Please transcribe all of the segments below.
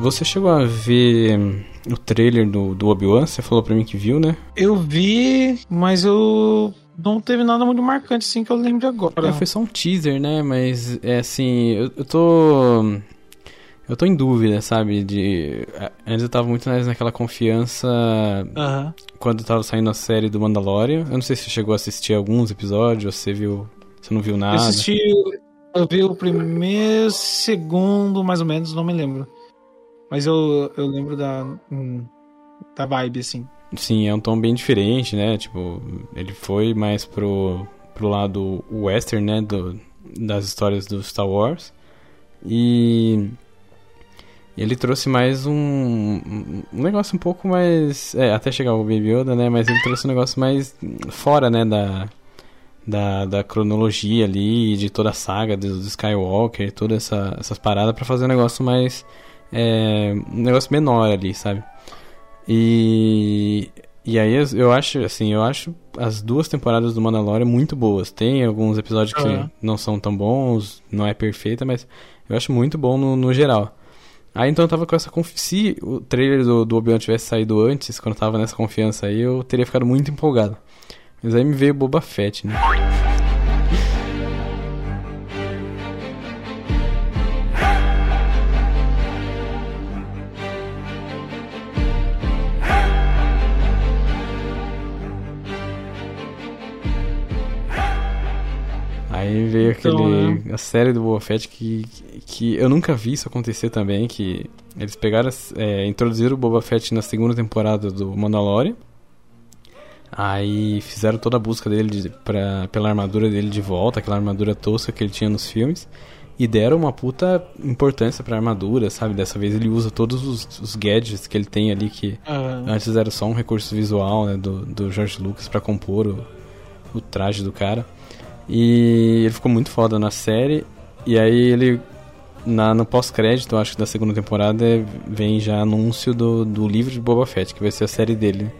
Você chegou a ver o trailer do, do Obi-Wan? Você falou pra mim que viu, né? Eu vi, mas eu não teve nada muito marcante assim que eu lembro agora. É, foi só um teaser, né? Mas é assim, eu, eu tô. Eu tô em dúvida, sabe? De. Antes eu tava muito mais naquela confiança Aham. quando tava saindo a série do Mandalorian. Eu não sei se você chegou a assistir alguns episódios, ou você viu. Você não viu Eu nada. assisti. Eu vi o primeiro, segundo, mais ou menos, não me lembro. Mas eu, eu lembro da. hum, da vibe, assim. Sim, é um tom bem diferente, né? Tipo, ele foi mais pro, pro lado western, né? Do, das histórias do Star Wars. E ele trouxe mais um, um negócio um pouco mais. É, até chegar o Baby Yoda, né? Mas ele trouxe um negócio mais fora, né? Da, da, da cronologia ali, de toda a saga do, do Skywalker, todas essa, essas paradas, pra fazer um negócio mais. É, um negócio menor ali, sabe? E, e aí eu- acho, assim, eu acho as duas temporadas do Mandalorian muito boas. Tem alguns episódios que não são tão bons, não é perfeita, mas eu acho muito bom no, no geral. Aí então eu tava com essa confiança. Se o trailer do, do Obi-Wan tivesse saído antes, quando eu tava nessa confiança aí, eu teria ficado muito empolgado. Mas aí me veio Boba Fett, né? Aí veio Então, aquele. a série do Boba Fett que, que eu nunca vi isso acontecer também. Que eles pegaram. É, introduziram o Boba Fett na segunda temporada do Mandalorian. Aí fizeram toda a busca dele de, pra, pela armadura dele de volta, aquela armadura tosca que ele tinha nos filmes. E deram uma puta importância pra armadura, sabe? Dessa vez ele usa todos os, os gadgets que ele tem ali que Aham. Antes era só um recurso visual né, do, do George Lucas pra compor o, o traje do cara. E ele ficou muito foda na série. E aí ele, na, no pós-crédito, acho que da segunda temporada, vem já anúncio do, do livro de Boba Fett, que vai ser a série dele.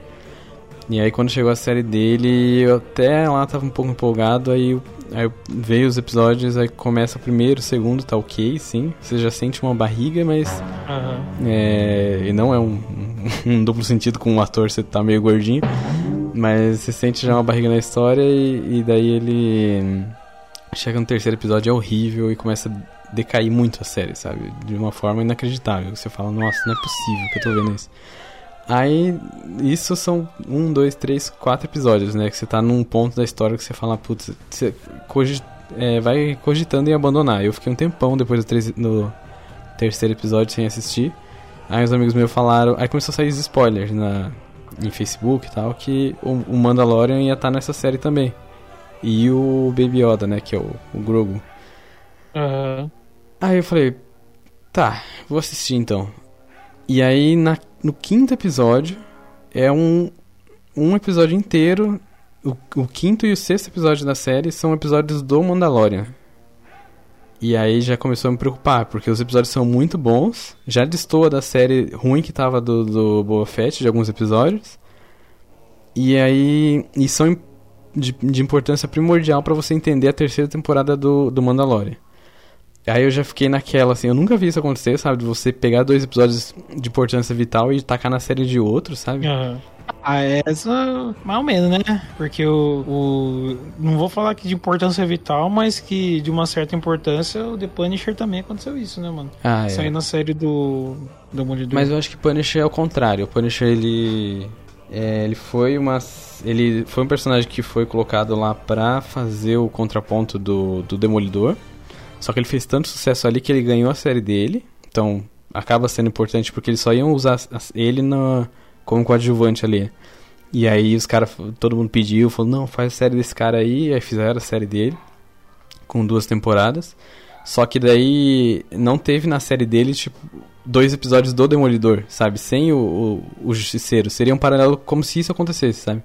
E aí quando chegou a série dele, eu até lá tava um pouco empolgado, aí, aí veio os episódios, aí começa o primeiro, o segundo, tá ok, sim. Você já sente uma barriga, mas Aham. é, e não é um, um duplo sentido com um ator você tá meio gordinho, mas você sente já uma barriga na história e, e daí ele chega no terceiro episódio é horrível e começa a decair muito a série, sabe? De uma forma inacreditável. Você fala, nossa, não é possível que eu tô vendo isso. Aí, isso são um, dois, três, quatro episódios, né? Que você tá num ponto da história que você fala, putz, você cogi- é, vai cogitando em abandonar. Eu fiquei um tempão depois do, no terceiro episódio sem assistir. Aí os amigos meus falaram. Aí começou a sair spoilers na, em Facebook e tal, que o, Mandalorian ia estar nessa série também. E o Baby Yoda, né? Que é o, o Grogu. Aham. Aí eu falei, tá, vou assistir então. E aí na, no quinto episódio é um, um episódio inteiro. O, o quinto e o sexto episódio da série são episódios do Mandalorian. E aí já começou a me preocupar, porque os episódios são muito bons. Já destoa da série ruim que tava do, do Boba Fett, de alguns episódios. E aí. E são de, de importância primordial pra você entender a terceira temporada do, do Mandalorian. Aí eu já fiquei naquela, assim, eu nunca vi isso acontecer, sabe? De você pegar dois episódios de importância vital e tacar na série de outro, sabe? Aham. Ah, essa, mais ou menos, né? Porque o, o. Não vou falar que de importância vital, mas que de uma certa importância, o The Punisher também aconteceu isso, né, mano? Ah, é. Saiu na série do. Do Demolidor. Mas eu acho que Punisher é o contrário. O Punisher, ele. é, ele foi uma. Ele foi um personagem que foi colocado lá pra fazer o contraponto do, do Demolidor. Só que ele fez tanto sucesso ali que ele ganhou a série dele. Então, acaba sendo importante porque eles só iam usar ele como coadjuvante ali. E aí os caras, todo mundo pediu, falou, não, faz a série desse cara aí. Aí fizeram a série dele, com duas temporadas. Só que daí não teve na série dele, tipo, dois episódios do Demolidor, sabe? Sem o, o, o Justiceiro. Seria um paralelo como se isso acontecesse, sabe?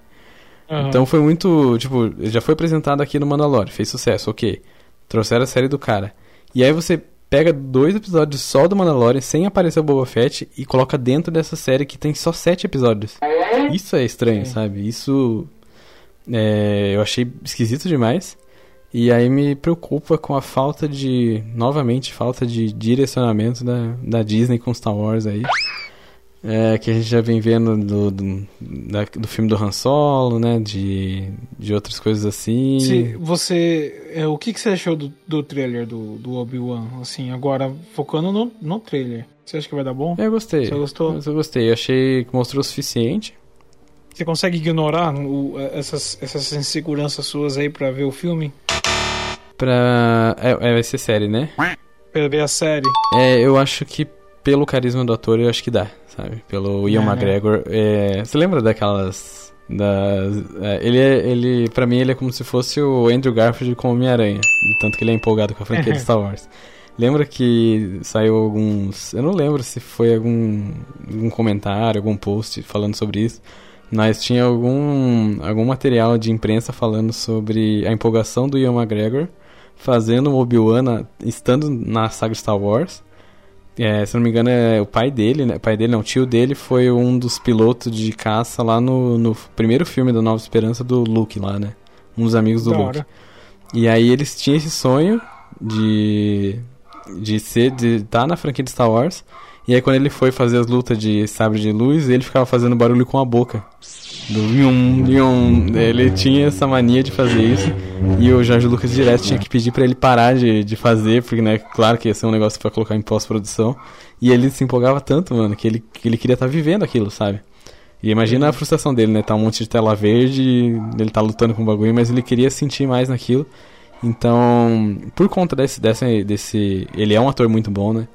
Aham. Então foi muito, tipo, já foi apresentado aqui no Mandalorian, fez sucesso, ok. Trouxeram a série do cara. E aí você pega dois episódios só do Mandalorian, sem aparecer o Boba Fett, e coloca dentro dessa série que tem só sete episódios. Isso é estranho, sabe? Isso é, eu achei esquisito demais. E aí me preocupa com a falta de, novamente, falta de direcionamento da, da Disney com Star Wars aí. É, que a gente já vem vendo do, do, da, do filme do Han Solo, né? De, de outras coisas assim. Se você. É, o que, que você achou do, do trailer do, do Obi-Wan? Assim, agora focando no, no trailer. Você acha que vai dar bom? Eu gostei. Você gostou? Eu gostei. Eu achei que mostrou o suficiente. Você consegue ignorar o, essas, essas inseguranças suas aí pra ver o filme? Pra. É, é, vai ser série, né? Pra ver a série? É, eu acho que pelo carisma do ator, eu acho que dá sabe? Pelo Ian é, McGregor. É, você lembra daquelas. Das, é, ele, é, ele, pra mim, ele é como se fosse o Andrew Garfield com Homem-Aranha. Tanto que ele é empolgado com a franquia de Star Wars. Lembra que saiu alguns. Eu não lembro se foi algum, algum comentário, algum post falando sobre isso. Mas tinha algum, algum material de imprensa falando sobre a empolgação do Ian McGregor fazendo o Obi-Wan estando na saga Star Wars é, se não me engano, é o pai dele, né? O pai dele não, o tio dele foi um dos pilotos de caça lá no, no primeiro filme da Nova Esperança do Luke lá, né? Um dos amigos do da Luke. Hora. E aí eles tinham esse sonho de de ser de estar tá na franquia de Star Wars. E aí quando ele foi fazer as lutas de sabre de luz, ele ficava fazendo barulho com a boca do Yum, Yum. Ele tinha essa mania de fazer isso. E o Jorge Lucas direto tinha que pedir para ele parar de, de fazer, porque, né, claro que ia ser um negócio para colocar em pós-produção. E ele se empolgava tanto, mano, que ele, que ele queria estar tá vivendo aquilo, sabe? E imagina a frustração dele, né? Tá um monte de tela verde, ele tá lutando com o bagulho, mas ele queria sentir mais naquilo. Então, por conta desse, desse, desse. Ele é um ator muito bom, né?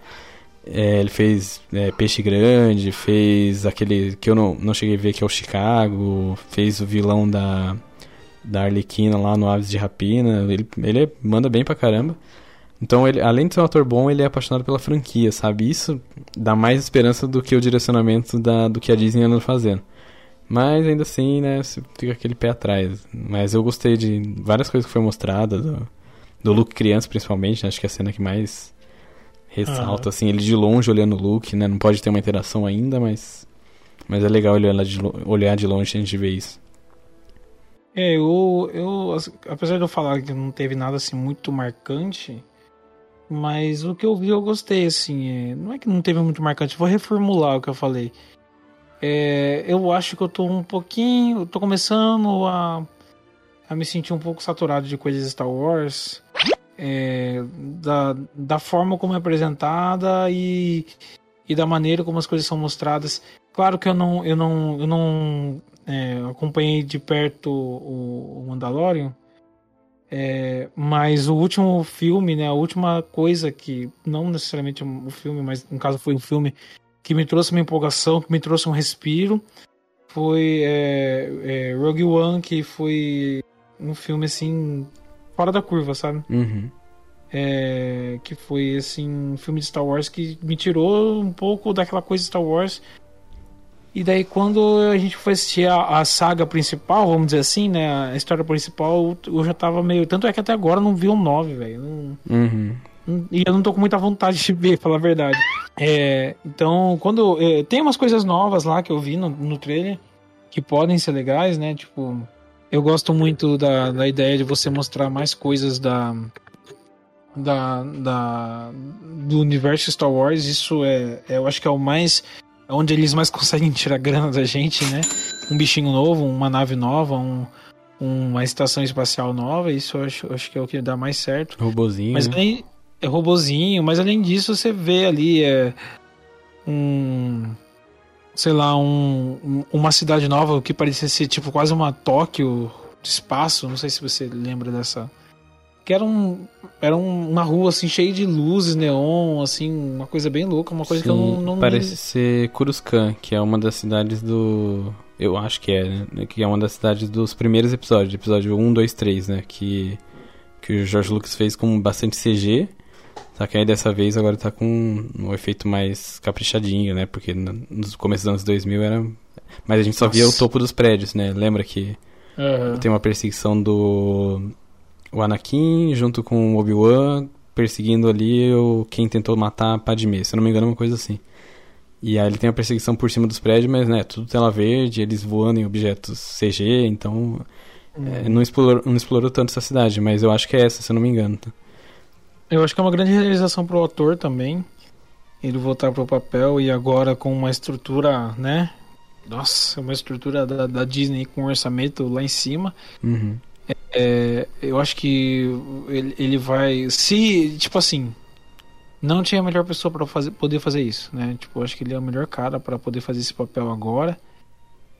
É, ele fez é, Peixe Grande, fez aquele que eu não, não cheguei a ver, que é o Chicago, fez o vilão da, da Arlequina lá no Aves de Rapina. Ele, ele manda bem pra caramba. Então, ele, além de ser um ator bom, ele é apaixonado pela franquia, sabe? Isso dá mais esperança do que o direcionamento da, do que a Disney anda fazendo. Mas ainda assim, né, fica aquele pé atrás. Mas eu gostei de várias coisas que foi mostrada, do, do Luke criança principalmente, né? acho que é a cena que mais ressalta, assim, ele de longe olhando o Luke, né? Não pode ter uma interação ainda, mas. Mas é legal olhar de, olhar de longe a gente ver isso. É, eu, eu. Apesar de eu falar que não teve nada assim muito marcante, mas o que eu vi eu gostei, assim. É, não é que não teve muito marcante, vou reformular o que eu falei. É, eu acho que eu tô um pouquinho. Eu tô começando a, a me sentir um pouco saturado de coisas Star Wars é, da, da forma como é apresentada e, e da maneira como as coisas são mostradas. Claro que eu não, eu não, eu não é, acompanhei de perto o, o Mandalorian, é, mas o último filme, né, a última coisa que, não necessariamente o filme, mas no caso foi um filme que me trouxe uma empolgação, que me trouxe um respiro, foi é, é, Rogue One, que foi um filme assim fora da curva, sabe? Uhum. É, que foi assim um filme de Star Wars que me tirou um pouco daquela coisa de Star Wars. E daí quando a gente foi assistir a, a, saga principal, vamos dizer assim, né, a história principal, eu já tava meio, tanto é que até agora não vi um 9, velho. Uhum. E eu não tô com muita vontade de ver, falar a verdade. É, então, quando. É, tem umas coisas novas lá que eu vi no, no trailer que podem ser legais, né? Tipo, eu gosto muito da, da ideia de você mostrar mais coisas da, da, da, do universo Star Wars. Isso é, é, eu acho que é o mais. É onde eles mais conseguem tirar grana da gente, né? Um bichinho novo, uma nave nova, um, uma estação espacial nova. Isso eu acho, eu acho que é o que dá mais certo. Robozinho. Mas né? além, é robozinho, mas além disso, você vê ali é, um sei lá, um, uma cidade nova que parecia ser tipo quase uma Tóquio de espaço. Não sei se você lembra dessa. Que era, um, era uma rua assim cheia de luzes, neon, assim, uma coisa bem louca, uma coisa Sim, que eu não. não parece me... ser Coruscant, que é uma das cidades do. Eu acho que é, né? Que é uma das cidades dos primeiros episódios, episódio 1, 2, 3, né? Que, que o George Lucas fez com bastante CG. Só que aí dessa vez agora tá com um efeito mais caprichadinho, né? Porque nos começos dos anos 2000 era. Mas a gente só Nossa. via o topo dos prédios, né? Lembra que uhum. tem uma perseguição do. O Anakin junto com o Obi-Wan perseguindo ali o quem tentou matar a Padmé. Se eu não me engano, é uma coisa assim. E aí ele tem a perseguição por cima dos prédios, mas né, tudo tela verde, eles voando em objetos CG, então é, não, explorou, não explorou tanto essa cidade, mas eu acho que é essa, se eu não me engano. Tá? Eu acho que é uma grande realização pro ator também. Ele voltar pro papel e agora com uma estrutura, né? Nossa, uma estrutura da, da Disney com orçamento lá em cima. Uhum. É, eu acho que ele, ele vai. Se, tipo assim, não tinha a melhor pessoa para fazer, poder fazer isso, né? Tipo, acho que ele é o melhor cara para poder fazer esse papel agora.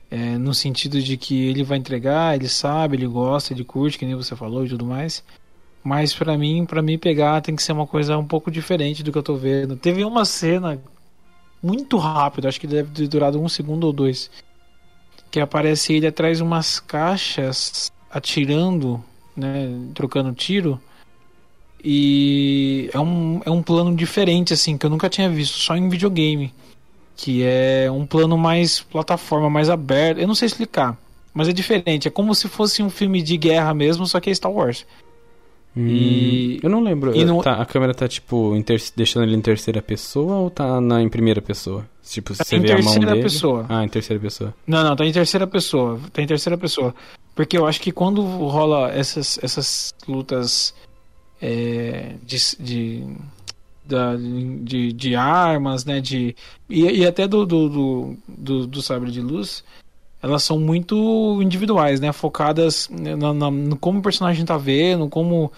É, no sentido de que ele vai entregar, ele sabe, ele gosta, ele curte, que nem você falou e tudo mais. Mas para mim, para mim pegar tem que ser uma coisa um pouco diferente do que eu tô vendo. Teve uma cena muito rápida, acho que deve ter durado um segundo ou dois, que aparece ele atrás de umas caixas atirando, né, trocando tiro. E é um, é um plano diferente, assim, que eu nunca tinha visto, só em videogame. Que é um plano mais plataforma, mais aberto. Eu não sei explicar, mas é diferente. É como se fosse um filme de guerra mesmo, só que é Star Wars. Hum, e... Eu não lembro. E no... tá, a câmera tá, tipo, ter... deixando ele em terceira pessoa ou tá na, em primeira pessoa? Tipo, tá você vê a mão dele... pessoa. Ah, em terceira pessoa. Não, não, tá em terceira pessoa. Tá em terceira pessoa. Porque eu acho que quando rola essas, essas lutas é, de, de, da, de, de, armas, né? De, e, e até do, do, do, do, do sabre de luz elas são muito individuais, né? Focadas na, na, no como o personagem tá vendo, como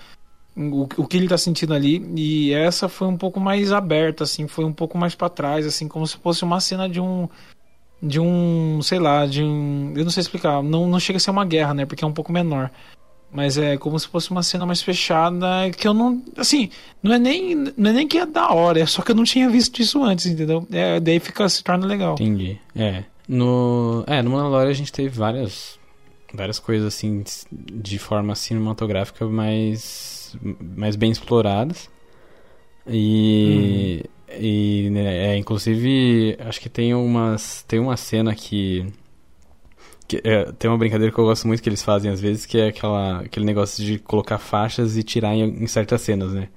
o, o que ele tá sentindo ali. E essa foi um pouco mais aberta, assim, foi um pouco mais para trás, assim, como se fosse uma cena de um de um, sei lá, de um, eu não sei explicar, não não chega a ser uma guerra, né? Porque é um pouco menor. Mas é como se fosse uma cena mais fechada que eu não. Assim, não é nem, não é nem que é da hora, é só que eu não tinha visto isso antes, entendeu? É, daí fica, se torna legal. Entendi. É. No, é, no Mandalorian a gente teve várias, várias coisas assim de forma cinematográfica mais, mais bem exploradas. E, hum. e né, é, inclusive acho que tem umas tem uma cena que, que é, tem uma brincadeira que eu gosto muito que eles fazem às vezes que é aquela aquele negócio de colocar faixas e tirar em, em certas cenas, né?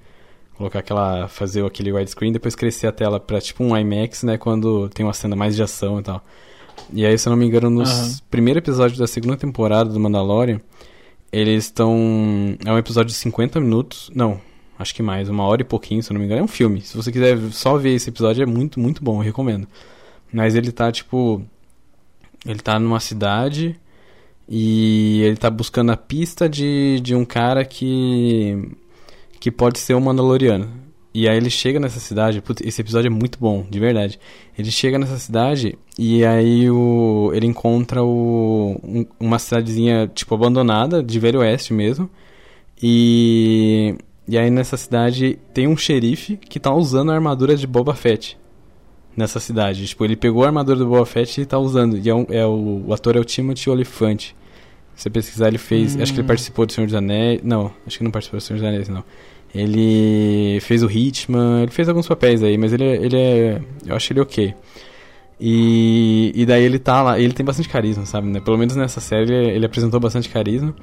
Colocar aquela fazer aquele widescreen depois crescer a tela para tipo um IMAX, né, quando tem uma cena mais de ação e tal. E aí, se eu não me engano, no uhum. primeiro episódio da segunda temporada do Mandalorian, eles estão. É um episódio de 50 minutos. Não, acho que mais, uma hora e pouquinho, se eu não me engano. É um filme. Se você quiser só ver esse episódio, é muito, muito bom, eu recomendo. Mas ele tá, tipo. Ele tá numa cidade e ele tá buscando a pista de, de um cara que. que pode ser um Mandaloriano. E aí ele chega nessa cidade, putz, esse episódio é muito bom, de verdade. Ele chega nessa cidade e aí o, ele encontra o, um, uma cidadezinha, tipo, abandonada, de Velho Oeste mesmo. E, e aí nessa cidade tem um xerife que tá usando a armadura de Boba Fett. Nessa cidade. Tipo, ele pegou a armadura do Boba Fett e tá usando. E é, um, é o, o ator é o Timothy Olyphant. Se você pesquisar, ele fez. Hum. Acho que ele hum. participou do Senhor dos Anéis. Não, acho que não participou do Senhor dos Anéis, não. Ele fez o Hitman, ele fez alguns papéis aí, mas ele, ele é. Eu acho ele ok. E, e daí ele tá lá, ele tem bastante carisma, sabe? Né? Pelo menos nessa série ele, apresentou bastante carisma.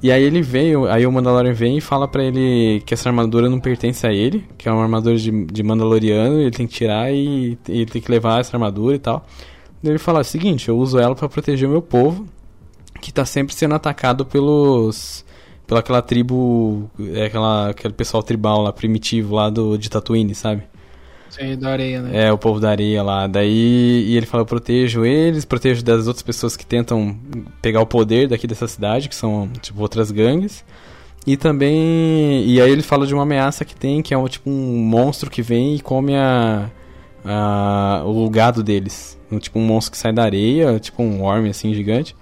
E aí ele veio, aí o Mandalorian vem e fala para ele que essa armadura não pertence a ele, que é uma armadura de, de Mandaloriano, ele tem que tirar e, e tem que levar essa armadura e tal. Daí ele fala: o seguinte, eu uso ela para proteger o meu povo, que tá sempre sendo atacado pelos pela aquela tribo, é aquela, aquele pessoal tribal lá, primitivo lá do, de Tatooine, sabe? Sim, da areia, né? É, o povo da areia lá. Daí, e ele fala, eu protejo eles, protejo das outras pessoas que tentam pegar o poder daqui dessa cidade, que são, tipo, outras gangues. E também, e aí ele fala de uma ameaça que tem, que é um, tipo um monstro que vem e come a, a o gado deles. Um, tipo um monstro que sai da areia, tipo um worm assim, gigante.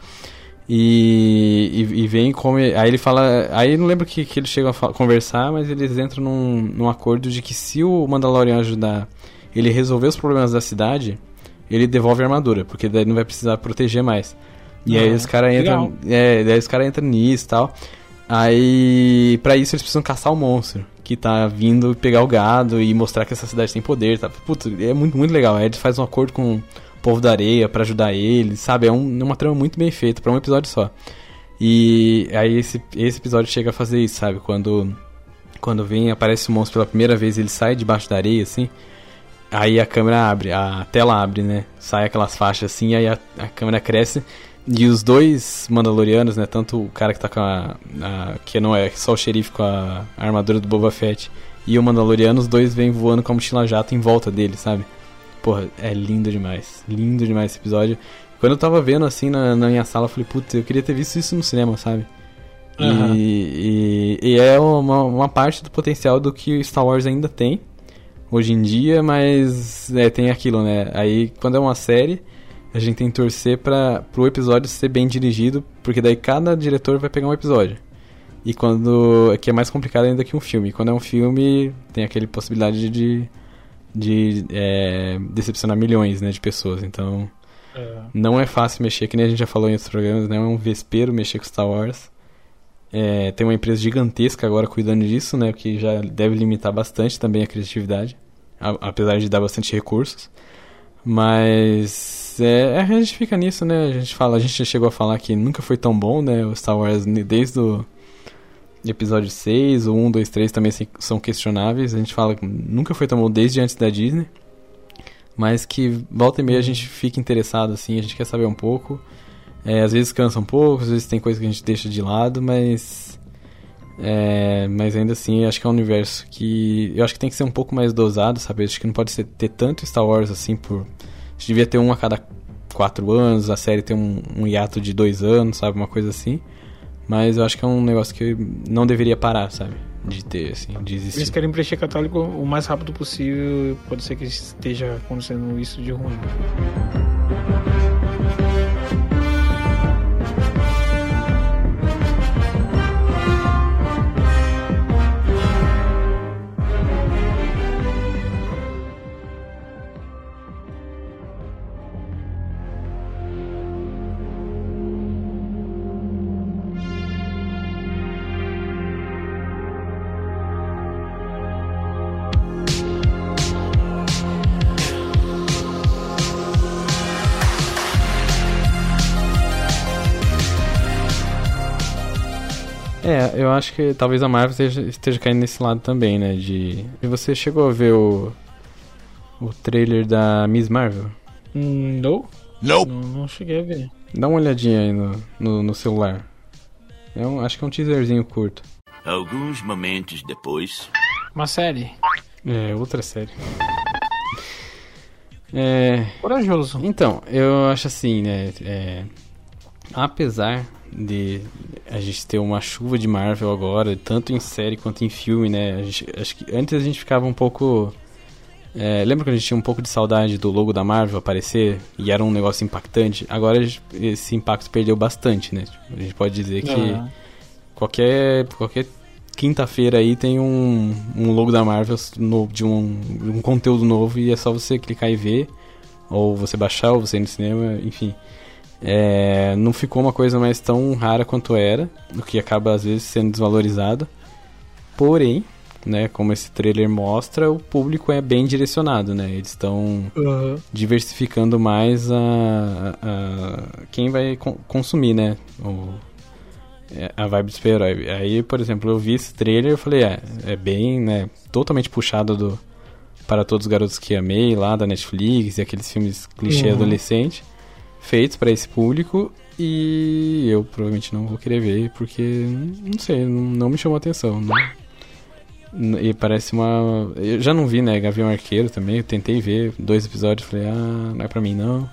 E, e, e, vem come. Aí ele fala. Aí não lembro que, que eles chegam a conversar, mas eles entram num, num acordo de que se o Mandalorian ajudar ele resolver os problemas da cidade, ele devolve a armadura, porque daí não vai precisar proteger mais. E ah, aí os caras entram. É, daí os caras entram nisso e tal. Aí, para isso, eles precisam caçar o monstro que tá vindo pegar o gado e mostrar que essa cidade tem poder, tá? Putz, é muito, muito legal. Aí eles fazem um acordo com povo da areia para ajudar ele, sabe? É, um, uma trama muito bem feita para um episódio só. E aí esse, esse episódio chega a fazer isso, sabe? Quando quando vem, aparece o monstro pela primeira vez, ele sai debaixo da areia, assim. Aí a câmera abre, a tela abre, né? Sai aquelas faixas assim, aí a, a câmera cresce. e os dois Mandalorianos, né? Tanto o cara que tá com a, a, que não é só o xerife com a, a armadura do Boba Fett e o Mandaloriano, os dois vêm voando com a mochila jato em volta dele, sabe? Porra, é lindo demais. Lindo demais esse episódio. Quando eu tava vendo assim na, na minha sala, eu falei, putz, eu queria ter visto isso no cinema, sabe? Uhum. E, e, e, é uma, uma parte do potencial do que Star Wars ainda tem hoje em dia, mas é, tem aquilo, né? Aí quando é uma série, a gente tem que torcer para o episódio ser bem dirigido, porque daí cada diretor vai pegar um episódio. E quando. que é mais complicado ainda que um filme. Quando é um filme, tem aquele possibilidade de. De é, decepcionar milhões né, de pessoas. Então. É. Não é fácil mexer, que nem a gente já falou em outros programas, né? é um vespeiro mexer com Star Wars. É, tem uma empresa gigantesca agora cuidando disso, né? Que já deve limitar bastante também a criatividade, a, apesar de dar bastante recursos. Mas é, a gente fica nisso, né? A gente fala, a gente já chegou a falar que nunca foi tão bom, né? O Star Wars desde o episódio 6, o 1, 2, 3 também são questionáveis. A gente fala que nunca foi tão bom desde antes da Disney. Mas que volta e meia a gente fica interessado, assim, a gente quer saber um pouco. É, às vezes cansa um pouco, às vezes tem coisa que a gente deixa de lado, mas. É, mas ainda assim, acho que é um universo que. Eu acho que tem que ser um pouco mais dosado, sabe? Acho que não pode ser, ter tanto Star Wars assim por. A gente devia ter um a cada quatro anos, a série tem um, um hiato de dois anos, sabe? Uma coisa assim. Mas eu acho que é um negócio que não deveria parar, sabe? De ter, assim, de existir. Eles querem preencher catálogo o mais rápido possível. Pode ser que esteja acontecendo isso de ruim. Eu acho que talvez a Marvel esteja, esteja caindo nesse lado também, né? De. E você chegou a ver o. O trailer da Miss Marvel? Não. Não. Não cheguei a ver. Dá uma olhadinha aí no, no, no celular. É um, acho que é um teaserzinho curto. Alguns momentos depois. Uma série. É, outra série. É. Corajoso. Então, eu acho assim, né? É, apesar de a gente ter uma chuva de Marvel agora, tanto em série quanto em filme, né? Gente, acho que antes a gente ficava um pouco. É, lembra que a gente tinha um pouco de saudade do logo da Marvel aparecer e era um negócio impactante? Agora esse impacto perdeu bastante, né? A gente pode dizer que uhum. qualquer, qualquer quinta-feira aí tem um, um logo da Marvel no, de um, um conteúdo novo e é só você clicar e ver, ou você baixar, ou você ir no cinema, enfim. É, não ficou uma coisa mais tão rara quanto era, o que acaba às vezes sendo desvalorizado. Porém, né, como esse trailer mostra, o público é bem direcionado, né? Eles estão uhum. diversificando mais a, a, quem vai consumir, né? O, é, a vibe do super-herói. Aí, por exemplo, eu vi esse trailer e falei, é, é bem, né, totalmente puxado do para todos os garotos que amei lá da Netflix e aqueles filmes clichê uhum. adolescente feitos para esse público e eu provavelmente não vou querer ver porque, não sei, não, me chamou atenção. Não. E parece uma. Eu já não vi, né? Gavião Arqueiro também. Eu tentei ver dois episódios. Falei, ah, não é pra mim não.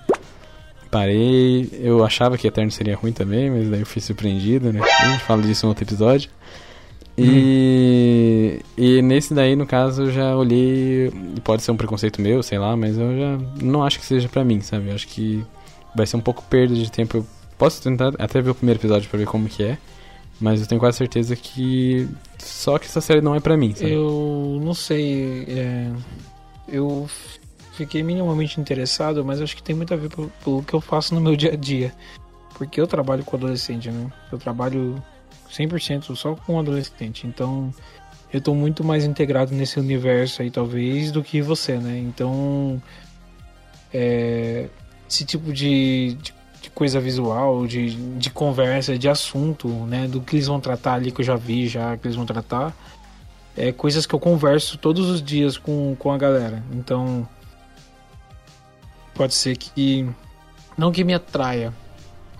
Parei. Eu achava que Eterno seria ruim também, mas daí eu fui surpreendido, né? A gente fala disso em outro episódio. E, hum. e nesse daí, no caso, eu já olhei. Pode ser um preconceito meu, sei lá, mas eu já não acho que seja pra mim, sabe? Eu acho que vai ser um pouco perda de tempo. Eu posso tentar até ver o primeiro episódio pra ver como que é. Mas eu tenho quase certeza que só que essa série não é pra mim, sabe? Eu não sei. É... Eu fiquei minimamente interessado, mas acho que tem muito a ver pelo que eu faço no meu dia a dia. Porque eu trabalho com adolescente, né? Eu trabalho 100% só com adolescente. Então eu tô muito mais integrado nesse universo aí, talvez, do que você, né? Então. É, esse tipo de, de, de, coisa visual, de, de conversa, de assunto, né? Do que eles vão tratar ali, que eu já vi já, que eles vão tratar. É coisas que eu converso todos os dias com, com a galera. Então, pode ser que. Não que me atraia,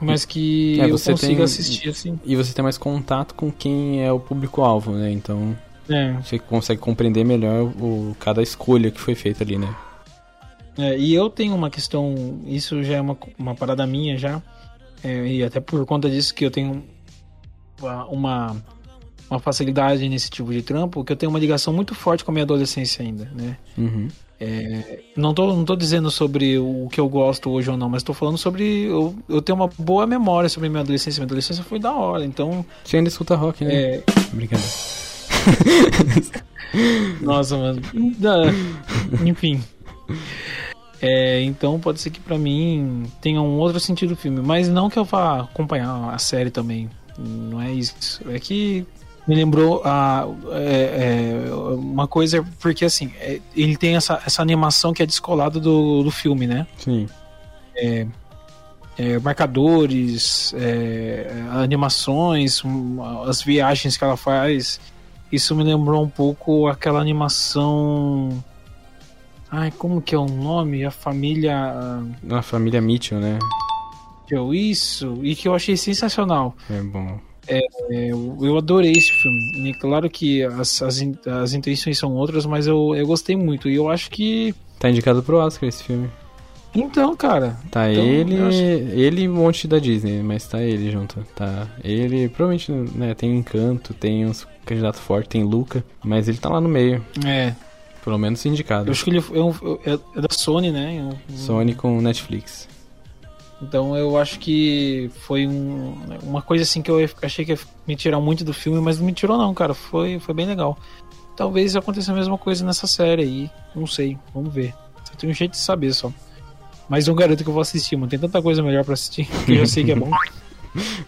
mas que É, eu você consigo tem- assistir assim. E você tem mais contato com quem é o público-alvo, né? Então É, você consegue compreender melhor o, cada escolha que foi feita ali, né? É, e eu tenho uma questão, isso já é uma, uma parada minha já, é, e até por conta disso que eu tenho uma, uma, facilidade nesse tipo de trampo, que eu tenho uma ligação muito forte com a minha adolescência ainda, né? Uhum. Não tô, não tô dizendo sobre o que eu gosto hoje ou não, mas tô falando sobre. Eu, eu tenho uma boa memória sobre minha adolescência. Minha adolescência foi da hora, então. Você ainda escuta rock, né? É, Brincadeira. nossa, mano. Enfim. É, então pode ser que pra mim tenha um outro sentido o filme. Mas não que eu vá acompanhar a série também. Não é isso. É que me lembrou a, é, é, uma coisa, porque assim, é, ele tem essa, essa animação que é descolada do, do filme, né? Sim. é, marcadores, é, animações, as viagens que ela faz. Isso me lembrou um pouco aquela animação. Ai, como que é o nome? A família. A família Mitchell, né? Mitchell, Isso, e que eu achei sensacional. É bom. É, eu, eu adorei esse filme. E claro que as, as, as intenções são outras, mas eu, eu gostei muito. E eu acho que. Tá indicado pro Oscar esse filme. Então, cara. Tá Então, ele, acho- ele e um monte da Disney, mas tá ele junto. Tá ele, provavelmente, né, tem Encanto, tem uns candidatos fortes, tem Luca, mas ele tá lá no meio, É. pelo menos indicado. Eu acho que ele é, um- é- é da Sony, né? Eu- Sony com Netflix. Então eu acho que foi um- uma coisa assim que eu achei que ia me tirar muito do filme, mas não me tirou não, cara. Foi, foi bem legal. Talvez aconteça a mesma coisa nessa série aí. Não sei, vamos ver. Só tem um jeito de saber só. Mas não garanto que eu vou assistir, mano. Tem tanta coisa melhor pra assistir que eu já sei que é bom.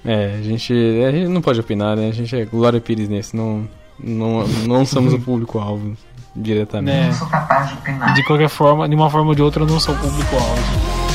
É, a gente, a gente não pode opinar, né? A gente é Glória Pires nesse, não, não, não somos o público-alvo diretamente. né? Não sou capaz de opinar. De qualquer forma, de uma forma ou de outra, eu não sou público-alvo.